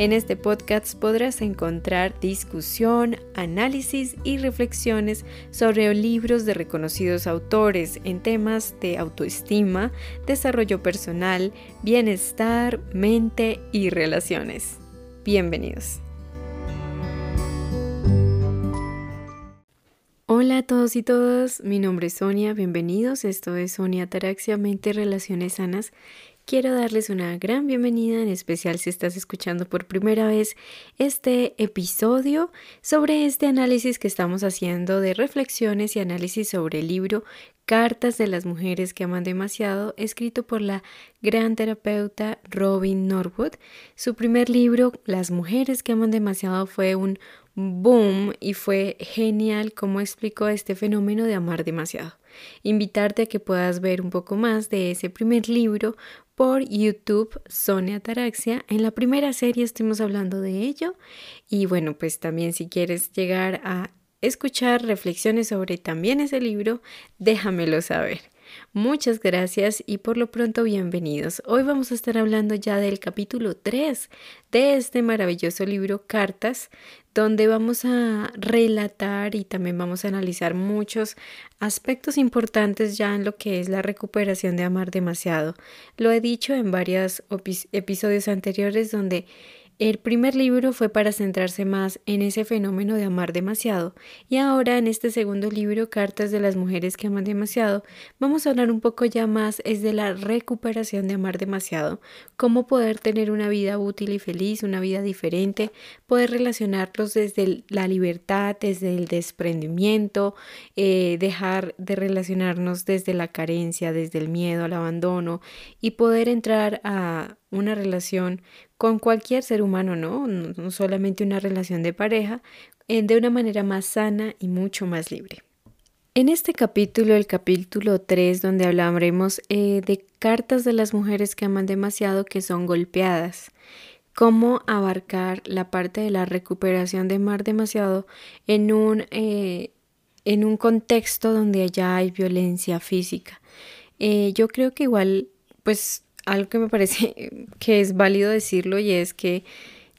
En este podcast podrás encontrar discusión, análisis y reflexiones sobre libros de reconocidos autores en temas de autoestima, desarrollo personal, bienestar, mente y relaciones. Bienvenidos. Hola a todos y todas, mi nombre es Sonia, bienvenidos, esto es Sonia Taraxia, Mente Relaciones Sanas Quiero darles una gran bienvenida, en especial si estás escuchando por primera vez este episodio sobre este análisis que estamos haciendo de reflexiones y análisis sobre el libro Cartas de las Mujeres que Aman Demasiado, escrito por la gran terapeuta Robin Norwood. Su primer libro, Las Mujeres que Aman Demasiado, fue un boom y fue genial como explicó este fenómeno de amar demasiado. Invitarte a que puedas ver un poco más de ese primer libro por YouTube Sonia Ataraxia. En la primera serie estuvimos hablando de ello y bueno, pues también si quieres llegar a escuchar reflexiones sobre también ese libro, déjamelo saber. Muchas gracias y por lo pronto bienvenidos. Hoy vamos a estar hablando ya del capítulo 3 de este maravilloso libro Cartas, donde vamos a relatar y también vamos a analizar muchos aspectos importantes ya en lo que es la recuperación de amar demasiado. Lo he dicho en varios episodios anteriores donde el primer libro fue para centrarse más en ese fenómeno de amar demasiado y ahora en este segundo libro, Cartas de las Mujeres que Aman demasiado, vamos a hablar un poco ya más es de la recuperación de amar demasiado, cómo poder tener una vida útil y feliz, una vida diferente, poder relacionarlos desde la libertad, desde el desprendimiento, eh, dejar de relacionarnos desde la carencia, desde el miedo al abandono y poder entrar a una relación con cualquier ser humano, ¿no? No, solamente una relación de pareja, eh, de una manera más sana y mucho más libre. En este capítulo, el capítulo 3, donde hablaremos eh, de cartas de las mujeres que aman demasiado que son golpeadas, cómo abarcar la parte de la recuperación de amar demasiado en un, eh, en un contexto donde ya hay violencia física. yo creo que igual, pues algo que me parece que es válido decirlo y es que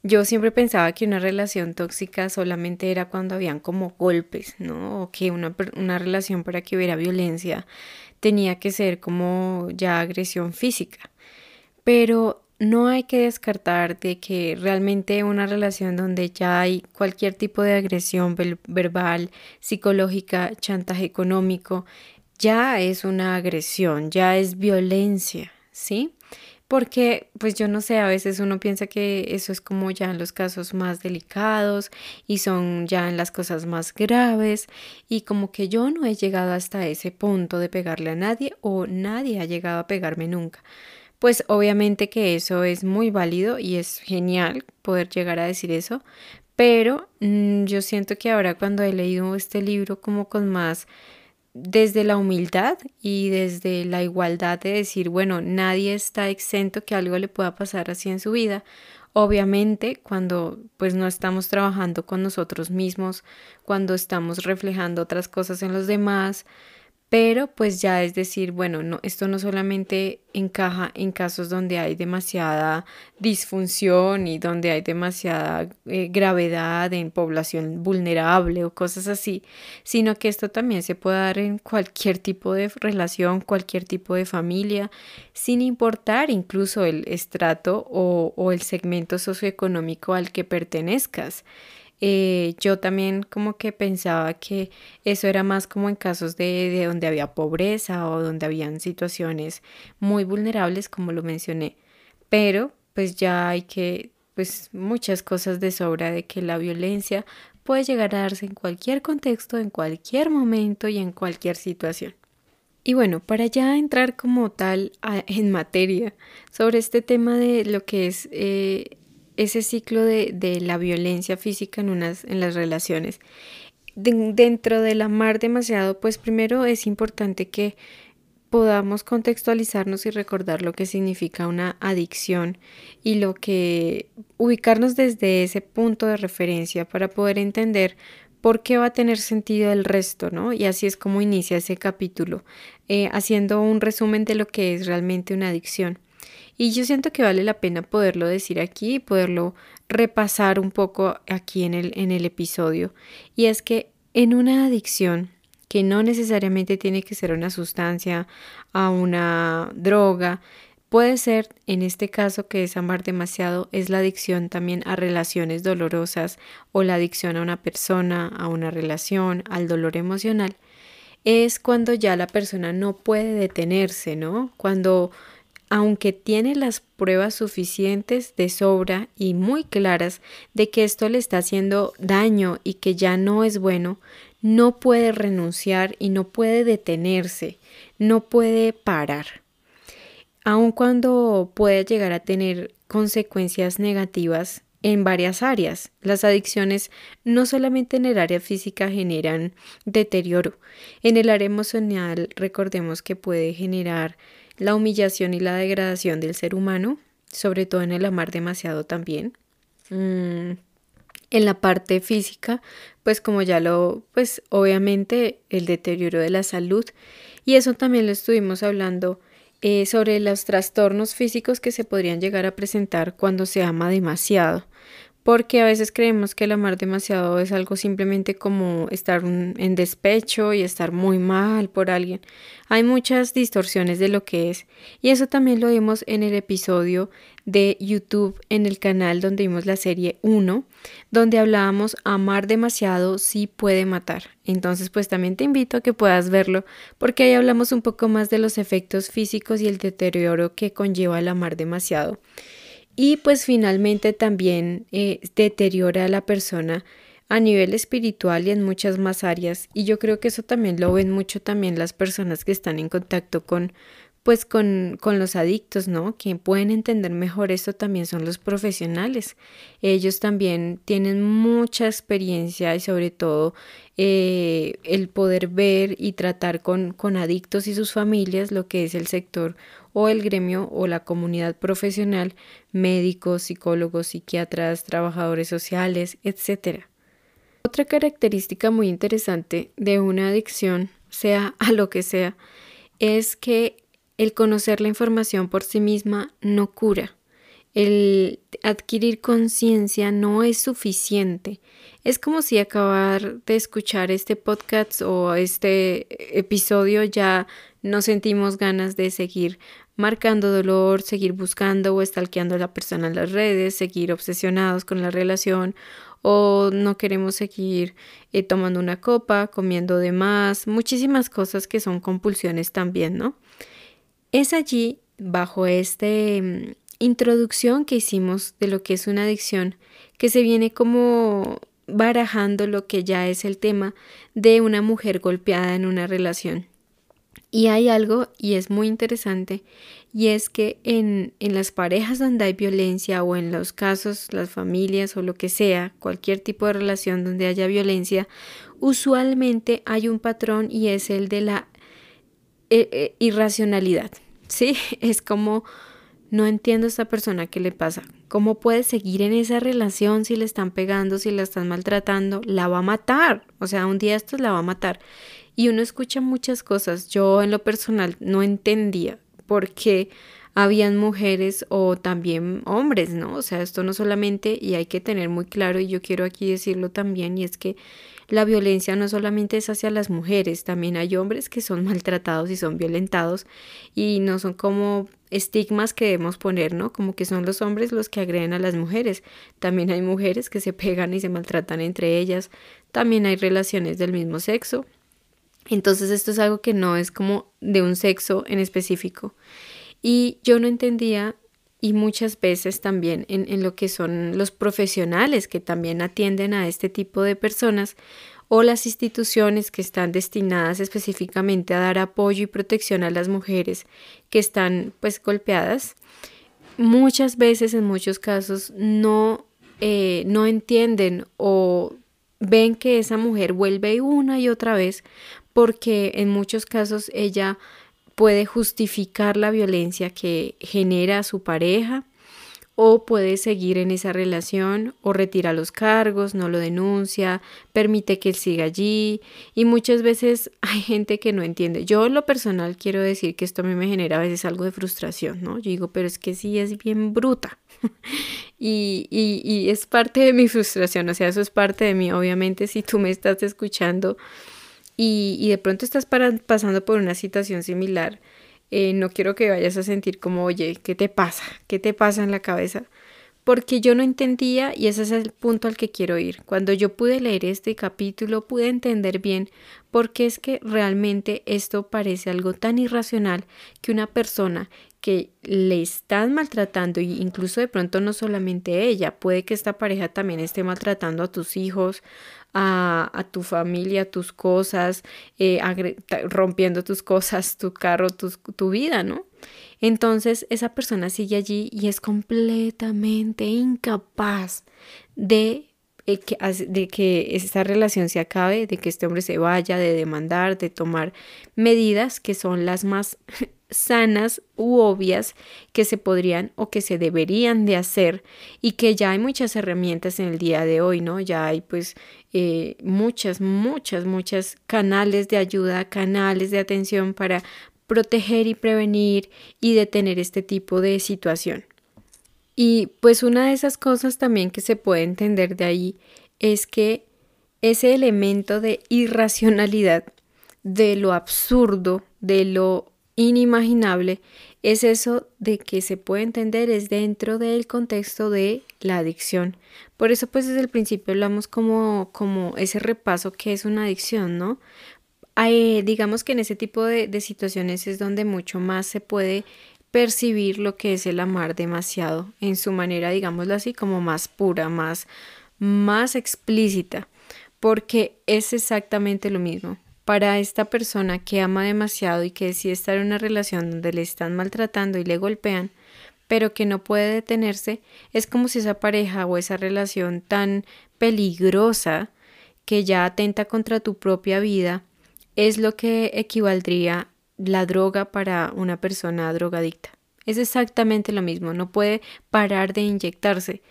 yo siempre pensaba que una relación tóxica solamente era cuando habían como golpes, ¿no? O que una, una relación para que hubiera violencia tenía que ser como ya agresión física. Pero no hay que descartar de que realmente una relación donde ya hay cualquier tipo de agresión verbal, psicológica, chantaje económico, ya es una agresión, ya es violencia, ¿sí? Porque, pues yo no sé, a veces uno piensa que eso es como ya en los casos más delicados y son ya en las cosas más graves y como que yo no he llegado hasta ese punto de pegarle a nadie o nadie ha llegado a pegarme nunca. Pues obviamente que eso es muy válido y es genial poder llegar a decir eso, pero mm, yo siento que ahora cuando he leído este libro como con más desde la humildad y desde la igualdad de decir, bueno, nadie está exento que algo le pueda pasar así en su vida. Obviamente, cuando pues no estamos trabajando con nosotros mismos, cuando estamos reflejando otras cosas en los demás, pero pues ya es decir, bueno, no, esto no solamente encaja en casos donde hay demasiada disfunción y donde hay demasiada eh, gravedad en población vulnerable o cosas así, sino que esto también se puede dar en cualquier tipo de relación, cualquier tipo de familia, sin importar incluso el estrato o, o el segmento socioeconómico al que pertenezcas. Eh, yo también como que pensaba que eso era más como en casos de, de donde había pobreza o donde habían situaciones muy vulnerables, como lo mencioné. Pero pues ya hay que, pues muchas cosas de sobra de que la violencia puede llegar a darse en cualquier contexto, en cualquier momento y en cualquier situación. Y bueno, para ya entrar como tal en materia sobre este tema de lo que es eh, ese ciclo de, de la violencia física en, unas, en las relaciones. dentro del amar demasiado, pues primero es importante que podamos contextualizarnos y recordar lo que significa una adicción y lo que ubicarnos desde ese punto de referencia para poder entender por qué va a tener sentido el resto, ¿no? Y así es como inicia ese capítulo, eh, haciendo un resumen de lo que es realmente una adicción. Y yo siento que vale la pena poderlo decir aquí y poderlo repasar un poco aquí en el, en el episodio. Y es que en una adicción, que no necesariamente tiene que ser una sustancia, a una droga, Puede ser, en este caso que es amar demasiado, es la adicción también a relaciones dolorosas o la adicción a una persona, a una relación, al dolor emocional. Es cuando ya la persona no puede detenerse, ¿no? Cuando, aunque tiene las pruebas suficientes de sobra y muy claras de que esto le está haciendo daño y que ya no es bueno, no puede renunciar y no puede detenerse, no puede parar aun cuando puede llegar a tener consecuencias negativas en varias áreas. Las adicciones no solamente en el área física generan deterioro, en el área emocional recordemos que puede generar la humillación y la degradación del ser humano, sobre todo en el amar demasiado también. Mm, en la parte física, pues como ya lo, pues obviamente el deterioro de la salud y eso también lo estuvimos hablando eh, sobre los trastornos físicos que se podrían llegar a presentar cuando se ama demasiado, porque a veces creemos que el amar demasiado es algo simplemente como estar en despecho y estar muy mal por alguien. Hay muchas distorsiones de lo que es, y eso también lo vimos en el episodio de YouTube en el canal donde vimos la serie 1, donde hablábamos amar demasiado sí puede matar. Entonces, pues también te invito a que puedas verlo porque ahí hablamos un poco más de los efectos físicos y el deterioro que conlleva el amar demasiado. Y pues finalmente también eh, deteriora a la persona a nivel espiritual y en muchas más áreas. Y yo creo que eso también lo ven mucho también las personas que están en contacto con pues con, con, los adictos, ¿no? Quien pueden entender mejor esto también son los profesionales. Ellos también tienen mucha experiencia y sobre todo eh, el poder ver y tratar con, con adictos y sus familias lo que es el sector o el gremio o la comunidad profesional, médicos, psicólogos, psiquiatras, trabajadores sociales, etc. Otra característica muy interesante de una adicción, sea a lo que sea, es que el conocer la información por sí misma no cura. El adquirir conciencia no es suficiente. Es como si acabar de escuchar este podcast o este episodio ya no sentimos ganas de seguir marcando dolor, seguir buscando o estalqueando a la persona en las redes, seguir obsesionados con la relación o no queremos seguir eh, tomando una copa, comiendo de más, muchísimas cosas que son compulsiones también, ¿no? Es allí, bajo esta mm, introducción que hicimos de lo que es una adicción, que se viene como barajando lo que ya es el tema de una mujer golpeada en una relación. Y hay algo, y es muy interesante, y es que en, en, las parejas donde hay violencia o en los casos, las familias o lo que sea, cualquier tipo de relación donde haya violencia, usualmente hay un patrón y es el de la eh, eh, irracionalidad, ¿sí? Es como, no entiendo a esta persona qué le pasa. ¿Cómo puede seguir en esa relación si le están pegando, si la están maltratando? La va a matar. O sea, un día esto la va a matar. Y uno escucha muchas cosas. Yo en lo personal no entendía por qué habían mujeres o también hombres, ¿no? O sea, esto no solamente, y hay que tener muy claro, y yo quiero aquí decirlo también, y es que la violencia no solamente es hacia las mujeres, también hay hombres que son maltratados y son violentados y no son como estigmas que debemos poner, ¿no? Como que son los hombres los que agreden a las mujeres. También hay mujeres que se pegan y se maltratan entre ellas. También hay relaciones del mismo sexo. Entonces esto es algo que no es como de un sexo en específico. Y yo no entendía y muchas veces también en, lo que son los profesionales que también atienden a este tipo de personas o las instituciones que están destinadas específicamente a dar apoyo y protección a las mujeres que están pues golpeadas, muchas veces en muchos casos no, eh, no entienden o ven que esa mujer vuelve una y otra vez porque en muchos casos ella puede justificar la violencia que genera a su pareja o puede seguir en esa relación o retira los cargos, no lo denuncia, permite que él siga allí y muchas veces hay gente que no entiende. Yo en lo personal quiero decir que esto a mí me genera a veces algo de frustración, ¿no? Yo digo, pero es que sí es bien bruta y, y, y es parte de mi frustración, o sea, eso es parte de mí, obviamente si tú me estás escuchando y, y de pronto estás pasando por una situación similar, eh, no quiero que vayas a sentir como, oye, ¿qué te pasa? ¿Qué te pasa en la cabeza? Porque yo no entendía y ese es el punto al que quiero ir. Cuando yo pude leer este capítulo pude entender bien por qué es que realmente esto parece algo tan irracional que una persona que le están maltratando y incluso de pronto no solamente ella, puede que esta pareja también esté maltratando a tus hijos, a, tu familia, tus cosas, eh, rompiendo tus cosas, tu carro, tu vida, ¿no? Entonces esa persona sigue allí y es completamente incapaz de eh, que, de que esta relación se acabe, de que este hombre se vaya, de demandar, de tomar medidas que son las más sanas u obvias que se podrían o que se deberían de hacer y que ya hay muchas herramientas en el día de hoy, ¿no? Ya hay pues eh, muchas, muchas, muchas canales de ayuda, canales de atención para proteger y prevenir y detener este tipo de situación. Y pues una de esas cosas también que se puede entender de ahí es que ese elemento de irracionalidad, de lo absurdo, de lo inimaginable es eso de que se puede entender es dentro del contexto de la adicción. Por eso pues desde el principio hablamos como, como ese repaso que es una adicción, ¿no? digamos que en ese tipo de, de situaciones es donde mucho más se puede percibir lo que es el amar demasiado en su manera, digámoslo así, como más pura, más, más explícita, porque es exactamente lo mismo para esta persona que ama demasiado y que decide estar en una relación donde le están maltratando y le golpean, pero que no puede detenerse, es como si esa pareja o esa relación tan peligrosa que ya atenta contra tu propia vida es lo que equivaldría la droga para una persona drogadicta. Es exactamente lo mismo, no puede parar de inyectarse.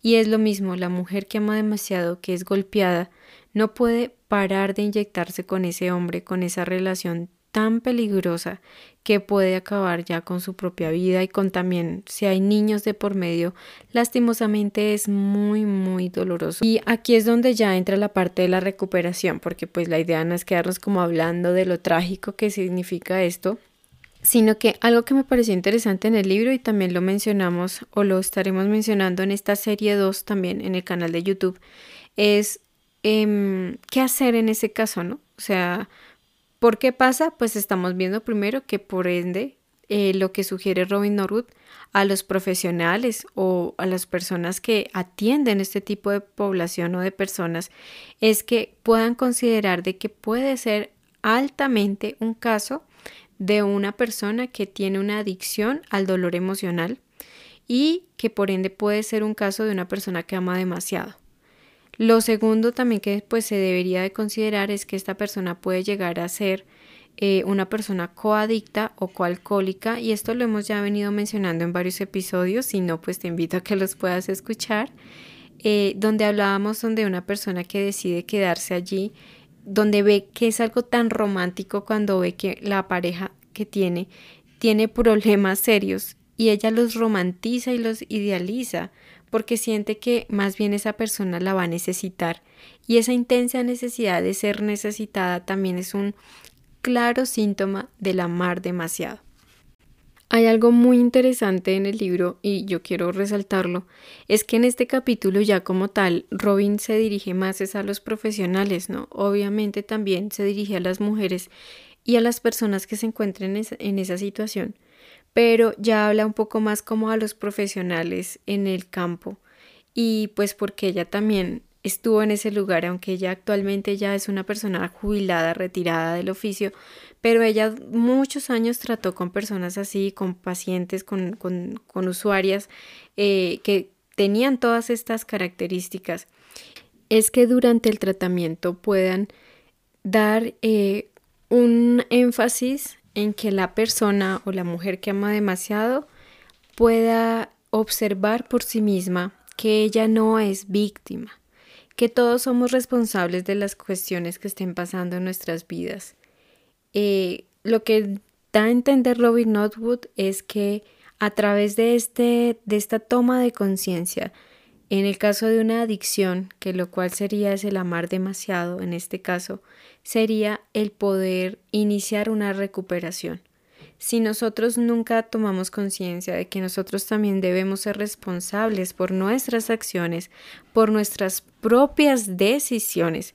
Y es lo mismo, la mujer que ama demasiado, que es golpeada, no puede parar de inyectarse con ese hombre, con esa relación tan peligrosa que puede acabar ya con su propia vida y con también si hay niños de por medio, lastimosamente es muy muy doloroso. Y aquí es donde ya entra la parte de la recuperación, porque pues la idea no es quedarnos como hablando de lo trágico que significa esto, sino que algo que me pareció interesante en el libro y también lo mencionamos o lo estaremos mencionando en esta serie 2 también en el canal de YouTube es Em, ¿qué hacer en ese caso, no? O sea, ¿por qué pasa? Pues estamos viendo primero que por ende eh, lo que sugiere Robin Norwood a los profesionales o a las personas que atienden este tipo de población o de personas es que puedan considerar de que puede ser altamente un caso de una persona que tiene una adicción al dolor emocional y que por ende puede ser un caso de una persona que ama demasiado. Lo segundo también que pues se debería de considerar es que esta persona puede llegar a ser eh, una persona coadicta o coalcohólica y esto lo hemos ya venido mencionando en varios episodios, si no pues te invito a que los puedas escuchar, eh, donde hablábamos de una persona que decide quedarse allí, donde ve que es algo tan romántico cuando ve que la pareja que tiene tiene problemas serios y ella los romantiza y los idealiza porque siente que más bien esa persona la va a necesitar y esa intensa necesidad de ser necesitada también es un claro síntoma del amar demasiado. Hay algo muy interesante en el libro y yo quiero resaltarlo, es que en este capítulo ya como tal Robin se dirige más a los profesionales, ¿no? Obviamente también se dirige a las mujeres y a las personas que se encuentren en esa situación, pero ya habla un poco más como a los profesionales en el campo y pues porque ella también estuvo en ese lugar, aunque ella actualmente ya es una persona jubilada, retirada del oficio, pero ella muchos años trató con personas así, con pacientes, con, con, con usuarias eh, que tenían todas estas características. Es que durante el tratamiento puedan dar eh, un énfasis en que la persona o la mujer que ama demasiado pueda observar por sí misma que ella no es víctima, que todos somos responsables de las cuestiones que estén pasando en nuestras vidas. Eh, lo que da a entender Robin Notwood es que a través de, este, de esta toma de conciencia, en el caso de una adicción, que lo cual sería es el amar demasiado, en este caso, sería el poder iniciar una recuperación. Si nosotros nunca tomamos conciencia de que nosotros también debemos ser responsables por nuestras acciones, por nuestras propias decisiones,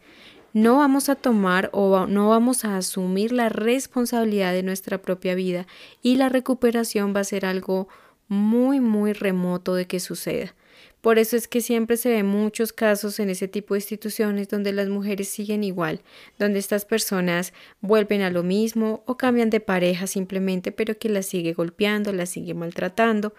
no vamos a tomar o no vamos a asumir la responsabilidad de nuestra propia vida y la recuperación va a ser algo muy, muy remoto de que suceda. Por eso es que siempre se ven muchos casos en ese tipo de instituciones donde las mujeres siguen igual, donde estas personas vuelven a lo mismo o cambian de pareja simplemente, pero que las sigue golpeando, las sigue maltratando.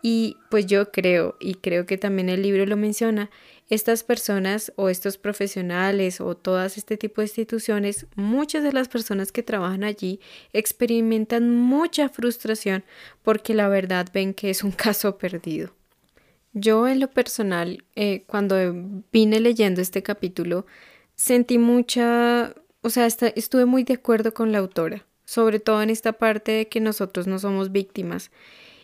Y pues yo creo, y creo que también el libro lo menciona, estas personas o estos profesionales o todas este tipo de instituciones, muchas de las personas que trabajan allí experimentan mucha frustración porque la verdad ven que es un caso perdido. Yo en lo personal, eh, cuando vine leyendo este capítulo, sentí mucha, o sea, estuve muy de acuerdo con la autora, sobre todo en esta parte de que nosotros no somos víctimas.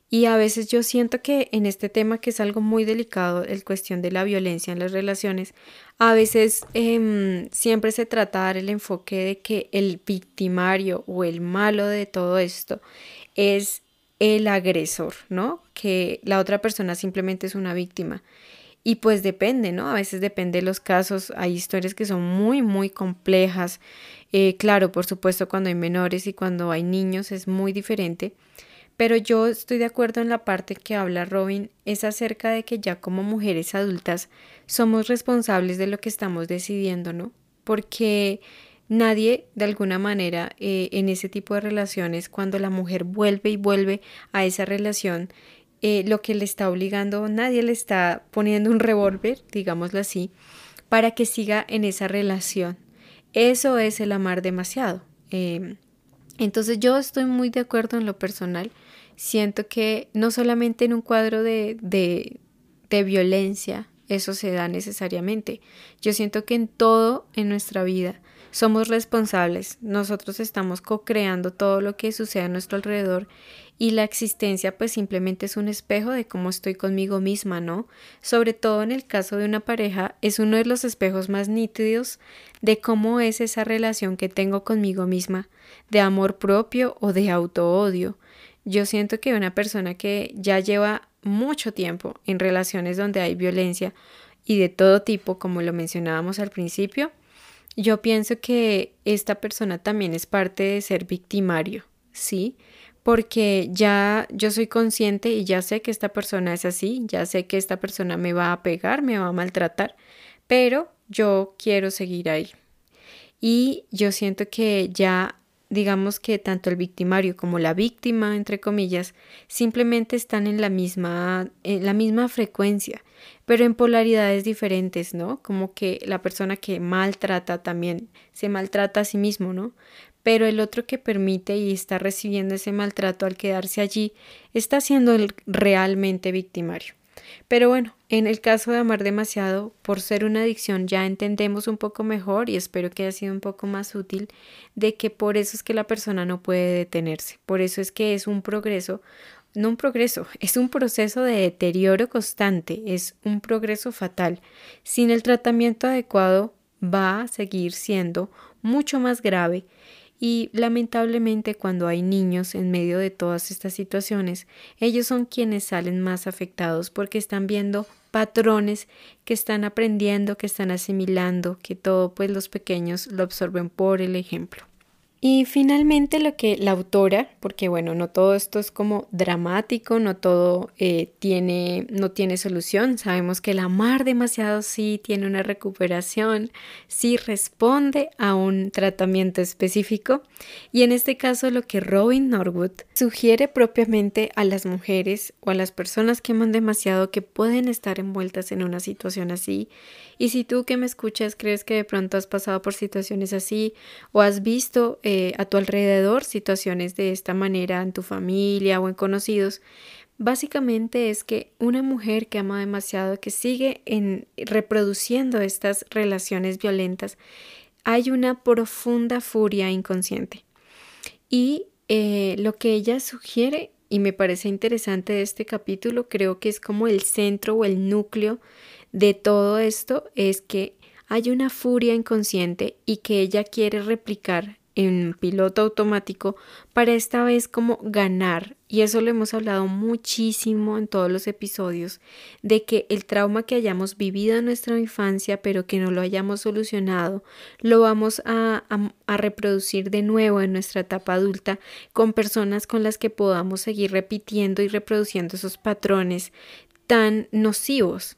Y a veces yo siento que en este tema, que es algo muy delicado, el cuestión de la violencia en las relaciones, a veces em, siempre se trata de dar el enfoque de que el victimario o el malo de todo esto es el agresor, ¿no? Que la otra persona simplemente es una víctima. Y pues depende, ¿no? A veces depende de los casos. Hay historias que son muy, muy complejas. Eh, claro, por supuesto, cuando hay menores y cuando hay niños es muy diferente. Pero yo estoy de acuerdo en la parte que habla Robin, es acerca de que ya como mujeres adultas somos responsables de lo que estamos decidiendo, ¿no? Porque Nadie, de alguna manera, eh, en ese tipo de relaciones, cuando la mujer vuelve y vuelve a esa relación, eh, lo que le está obligando, nadie le está poniendo un revólver, digámoslo así, para que siga en esa relación. Eso es el amar demasiado. Em, entonces yo estoy muy de acuerdo en lo personal. Siento que no solamente en un cuadro de, de, de violencia eso se da necesariamente. Yo siento que en todo en nuestra vida somos responsables, nosotros estamos co-creando todo lo que sucede a nuestro alrededor y la existencia pues simplemente es un espejo de cómo estoy conmigo misma, ¿no? Sobre todo en el caso de una pareja es uno de los espejos más nítidos de cómo es esa relación que tengo conmigo misma, de amor propio o de auto-odio. Yo siento que una persona que ya lleva mucho tiempo en relaciones donde hay violencia y de todo tipo, como lo mencionábamos al principio, yo pienso que esta persona también es parte de ser victimario, ¿sí? Porque ya yo soy consciente y ya sé que esta persona es así, ya sé que esta persona me va a pegar, me va a maltratar, pero yo quiero seguir ahí. Y yo siento que ya digamos que tanto el victimario como la víctima, entre comillas, simplemente están en la misma, en la misma frecuencia, pero en polaridades diferentes, ¿no? Como que la persona que maltrata también se maltrata a sí mismo, ¿no? Pero el otro que permite y está recibiendo ese maltrato al quedarse allí está siendo el realmente victimario. Pero bueno, en el caso de amar demasiado, por ser una adicción, ya entendemos un poco mejor y espero que haya sido un poco más útil de que por eso es que la persona no puede detenerse. Por eso es que es un progreso, no un progreso, es un proceso de deterioro constante, es un progreso fatal. Sin el tratamiento adecuado va a seguir siendo mucho más grave y lamentablemente cuando hay niños en medio de todas estas situaciones, ellos son quienes salen más afectados porque están viendo patrones que están aprendiendo, que están asimilando, que todo pues los pequeños lo absorben por el ejemplo. Y finalmente lo que la autora, porque bueno, no todo esto es como dramático, no todo eh, tiene, no tiene solución, sabemos que el amar demasiado sí tiene una recuperación, sí responde a un tratamiento específico. Y en este caso lo que Robin Norwood sugiere propiamente a las mujeres o a las personas que aman demasiado que pueden estar envueltas en una situación así. Y si tú que me escuchas crees que de pronto has pasado por situaciones así o has visto eh, a tu alrededor situaciones de esta manera en tu familia o en conocidos, Básicamente es que una mujer que ama demasiado, que sigue en, reproduciendo estas relaciones violentas, hay una profunda furia inconsciente. Y eh, lo que ella sugiere, y me parece interesante de este capítulo, creo que es como el centro o el núcleo de todo esto, es que hay una furia inconsciente y que ella quiere replicar en piloto automático para esta vez como ganar. Y eso lo hemos hablado muchísimo en todos los episodios, de que el trauma que hayamos vivido en nuestra infancia, pero que no lo hayamos solucionado, lo vamos a, a, reproducir de nuevo en nuestra etapa adulta con personas con las que podamos seguir repitiendo y reproduciendo esos patrones tan nocivos.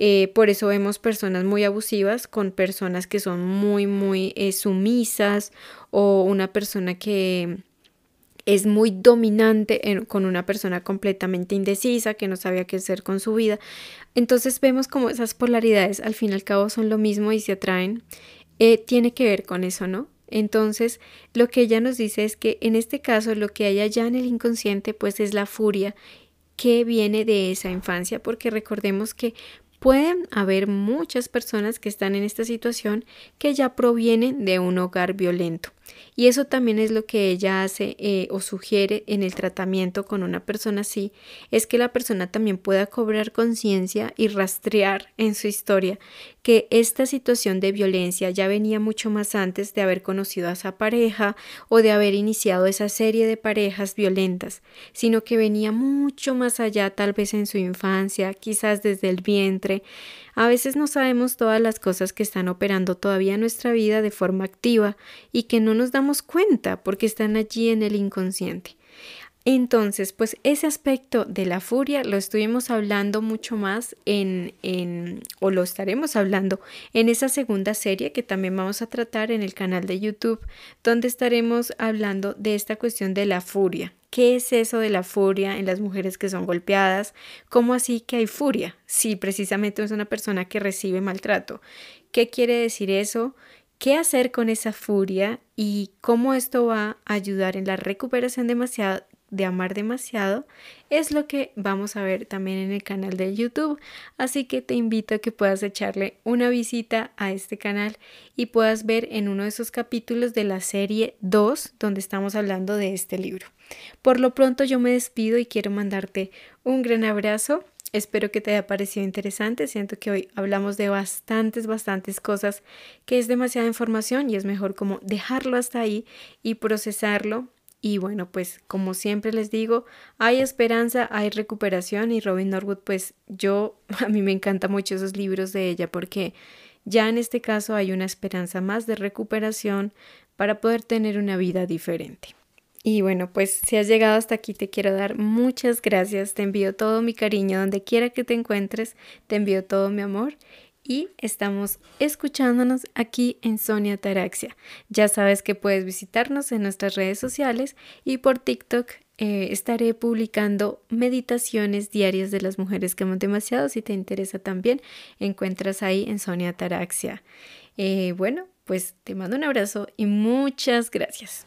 Eh, por eso vemos personas muy abusivas con personas que son muy, muy eh, sumisas o una persona que es muy dominante con una persona completamente indecisa que no sabía qué hacer con su vida. Entonces vemos como esas polaridades al fin y al cabo son lo mismo y se atraen. Eh, tiene que ver con eso, ¿no? Entonces, lo que ella nos dice es que en este caso lo que hay allá en el inconsciente pues es la furia que viene de esa infancia, porque recordemos que Pueden haber muchas personas que están en esta situación que ya provienen de un hogar violento. Y eso también es lo que ella hace eh, o sugiere en el tratamiento con una persona así, es que la persona también pueda cobrar conciencia y rastrear en su historia que esta situación de violencia ya venía mucho más antes de haber conocido a esa pareja o de haber iniciado esa serie de parejas violentas, sino que venía mucho más allá tal vez en su infancia, quizás desde el vientre, a veces no sabemos todas las cosas que están operando todavía en nuestra vida de forma activa y que no nos damos cuenta porque están allí en el inconsciente. Entonces, pues ese aspecto de la furia lo estuvimos hablando mucho más en, en, o lo estaremos hablando en esa segunda serie que también vamos a tratar en el canal de YouTube, donde estaremos hablando de esta cuestión de la furia. ¿Qué es eso de la furia en las mujeres que son golpeadas? ¿Cómo así que hay furia? Si precisamente es una persona que recibe maltrato. ¿Qué quiere decir eso? ¿Qué hacer con esa furia y cómo esto va a ayudar en la recuperación demasiado, de amar demasiado? Es lo que vamos a ver también en el canal de YouTube. Así que te invito a que puedas echarle una visita a este canal y puedas ver en uno de esos capítulos de la serie 2 donde estamos hablando de este libro. Por lo pronto yo me despido y quiero mandarte un gran abrazo. Espero que te haya parecido interesante. Siento que hoy hablamos de bastantes, bastantes cosas, que es demasiada información y es mejor como dejarlo hasta ahí y procesarlo. Y bueno, pues como siempre les digo, hay esperanza, hay recuperación y Robin Norwood, pues yo, a mí me encantan mucho esos libros de ella porque ya en este caso hay una esperanza más de recuperación para poder tener una vida diferente. Y bueno, pues si has llegado hasta aquí te quiero dar muchas gracias, te envío todo mi cariño donde quiera que te encuentres, te envío todo mi amor y estamos escuchándonos aquí en Sonia Taraxia. Ya sabes que puedes visitarnos en nuestras redes sociales y por TikTok eh, estaré publicando meditaciones diarias de las mujeres que aman demasiado. Si te interesa también, encuentras ahí en Sonia Taraxia. Eh, bueno, pues te mando un abrazo y muchas gracias.